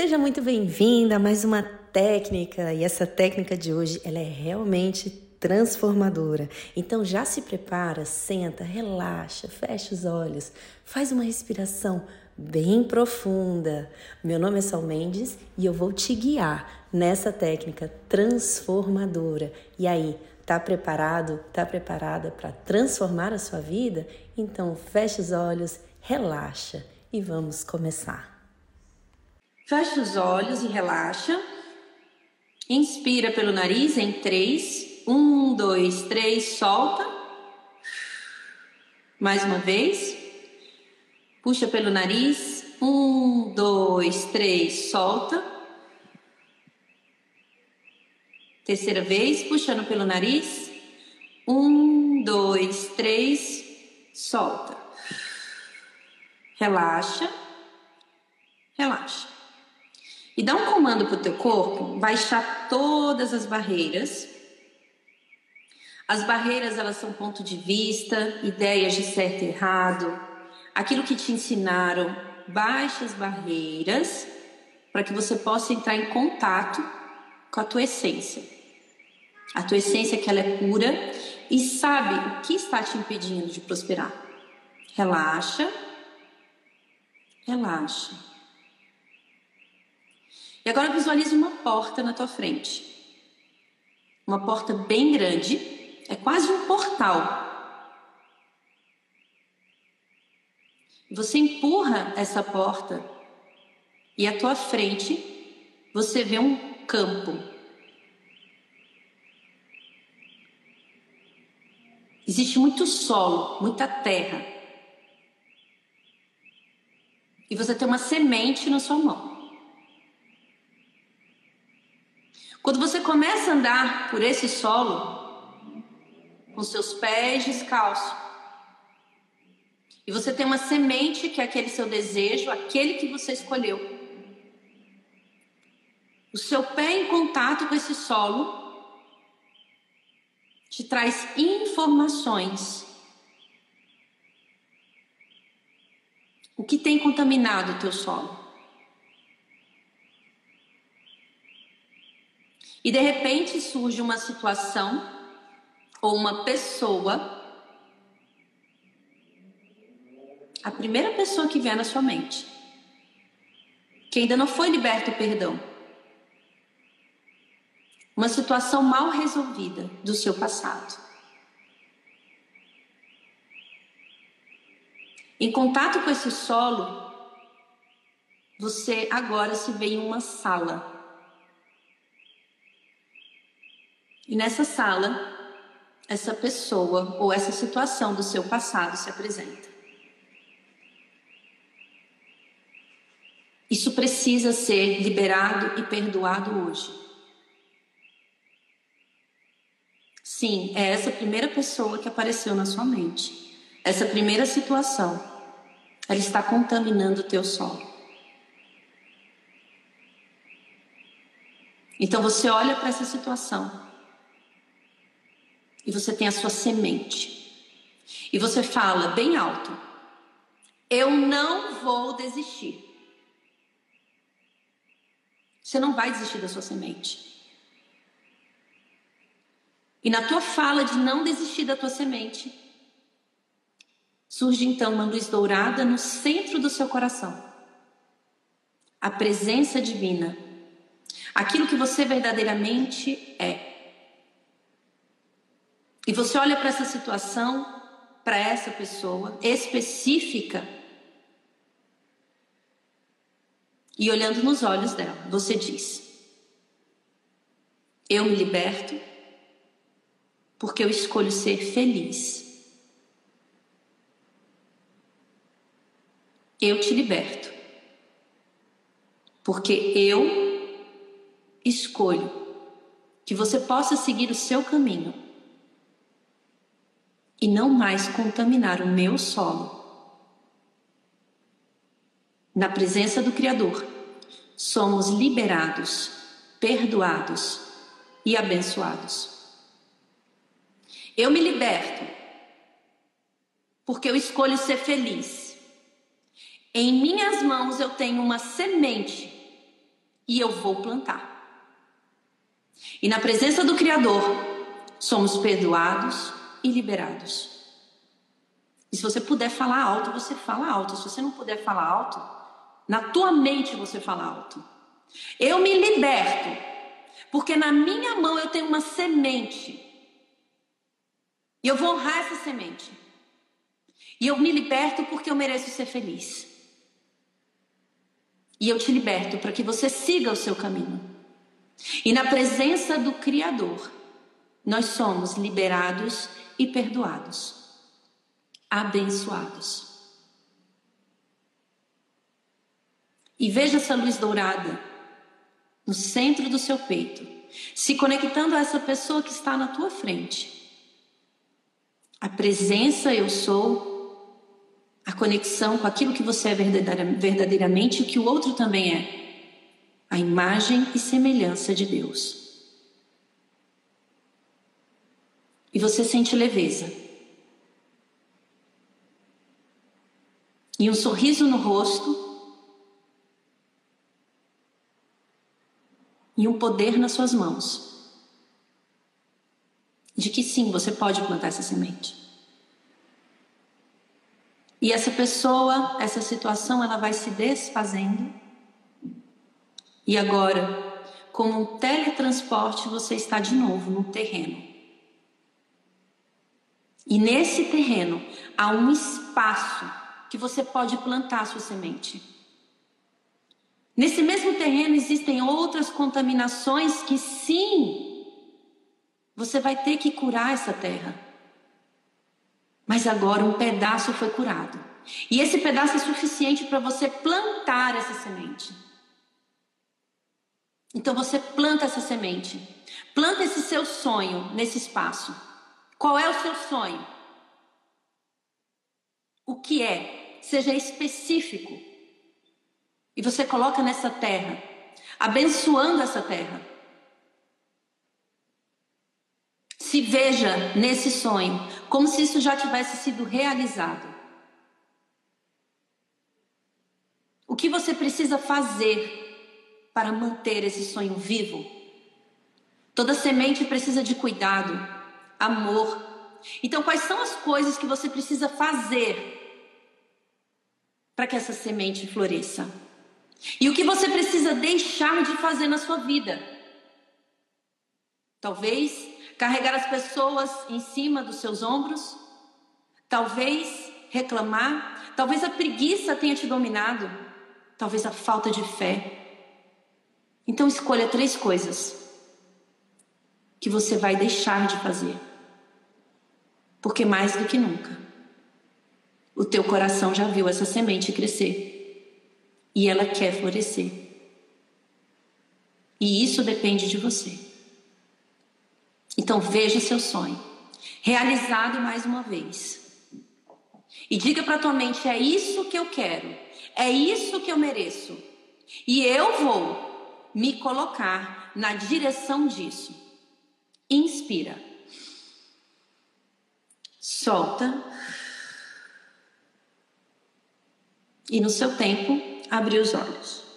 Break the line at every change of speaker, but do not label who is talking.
Seja muito bem-vinda a mais uma técnica e essa técnica de hoje ela é realmente transformadora. Então já se prepara, senta, relaxa, fecha os olhos, faz uma respiração bem profunda. Meu nome é Sal Mendes e eu vou te guiar nessa técnica transformadora. E aí, tá preparado? Tá preparada para transformar a sua vida? Então fecha os olhos, relaxa e vamos começar. Fecha os olhos e relaxa. Inspira pelo nariz em três. Um, dois, três, solta. Mais uma vez. Puxa pelo nariz. Um, dois, três, solta. Terceira vez, puxando pelo nariz. Um, dois, três, solta. Relaxa. E dá um comando para o teu corpo baixar todas as barreiras. As barreiras elas são ponto de vista, ideias de certo e errado, aquilo que te ensinaram. Baixe as barreiras para que você possa entrar em contato com a tua essência. A tua essência que ela é pura e sabe o que está te impedindo de prosperar. Relaxa. Relaxa. E agora visualize uma porta na tua frente. Uma porta bem grande, é quase um portal. Você empurra essa porta e à tua frente você vê um campo. Existe muito solo, muita terra. E você tem uma semente na sua mão. Quando você começa a andar por esse solo, com seus pés descalços, e você tem uma semente que é aquele seu desejo, aquele que você escolheu. O seu pé em contato com esse solo te traz informações. O que tem contaminado o teu solo? E de repente surge uma situação ou uma pessoa, a primeira pessoa que vem na sua mente, que ainda não foi liberto o perdão. Uma situação mal resolvida do seu passado. Em contato com esse solo, você agora se vê em uma sala E nessa sala, essa pessoa ou essa situação do seu passado se apresenta. Isso precisa ser liberado e perdoado hoje. Sim, é essa primeira pessoa que apareceu na sua mente. Essa primeira situação, ela está contaminando o teu solo. Então você olha para essa situação e você tem a sua semente. E você fala bem alto: Eu não vou desistir. Você não vai desistir da sua semente. E na tua fala de não desistir da tua semente, surge então uma luz dourada no centro do seu coração. A presença divina. Aquilo que você verdadeiramente é. E você olha para essa situação, para essa pessoa específica, e olhando nos olhos dela, você diz: Eu me liberto porque eu escolho ser feliz. Eu te liberto porque eu escolho que você possa seguir o seu caminho e não mais contaminar o meu solo. Na presença do Criador, somos liberados, perdoados e abençoados. Eu me liberto, porque eu escolho ser feliz. Em minhas mãos eu tenho uma semente e eu vou plantar. E na presença do Criador, somos perdoados e liberados. E se você puder falar alto, você fala alto. Se você não puder falar alto, na tua mente você fala alto. Eu me liberto, porque na minha mão eu tenho uma semente. E eu vou honrar essa semente. E eu me liberto porque eu mereço ser feliz. E eu te liberto para que você siga o seu caminho. E na presença do Criador, nós somos liberados e perdoados, abençoados. E veja essa luz dourada no centro do seu peito, se conectando a essa pessoa que está na tua frente. A presença eu sou a conexão com aquilo que você é verdadeiramente e que o outro também é. A imagem e semelhança de Deus. E você sente leveza. E um sorriso no rosto. E um poder nas suas mãos. De que sim, você pode plantar essa semente. E essa pessoa, essa situação, ela vai se desfazendo. E agora, como um teletransporte, você está de novo no terreno. E nesse terreno há um espaço que você pode plantar sua semente. Nesse mesmo terreno existem outras contaminações que sim, você vai ter que curar essa terra. Mas agora um pedaço foi curado. E esse pedaço é suficiente para você plantar essa semente. Então você planta essa semente. Planta esse seu sonho nesse espaço. Qual é o seu sonho? O que é? Seja específico. E você coloca nessa terra, abençoando essa terra. Se veja nesse sonho como se isso já tivesse sido realizado. O que você precisa fazer para manter esse sonho vivo? Toda semente precisa de cuidado, amor. Então, quais são as coisas que você precisa fazer para que essa semente floresça? E o que você precisa deixar de fazer na sua vida? Talvez carregar as pessoas em cima dos seus ombros, talvez reclamar, talvez a preguiça tenha te dominado, talvez a falta de fé. Então escolha três coisas que você vai deixar de fazer. Porque mais do que nunca, o teu coração já viu essa semente crescer e ela quer florescer. E isso depende de você. Então veja seu sonho realizado mais uma vez. E diga para tua mente: é isso que eu quero, é isso que eu mereço. E eu vou me colocar na direção disso. Inspira. Solta. E no seu tempo, abre os olhos.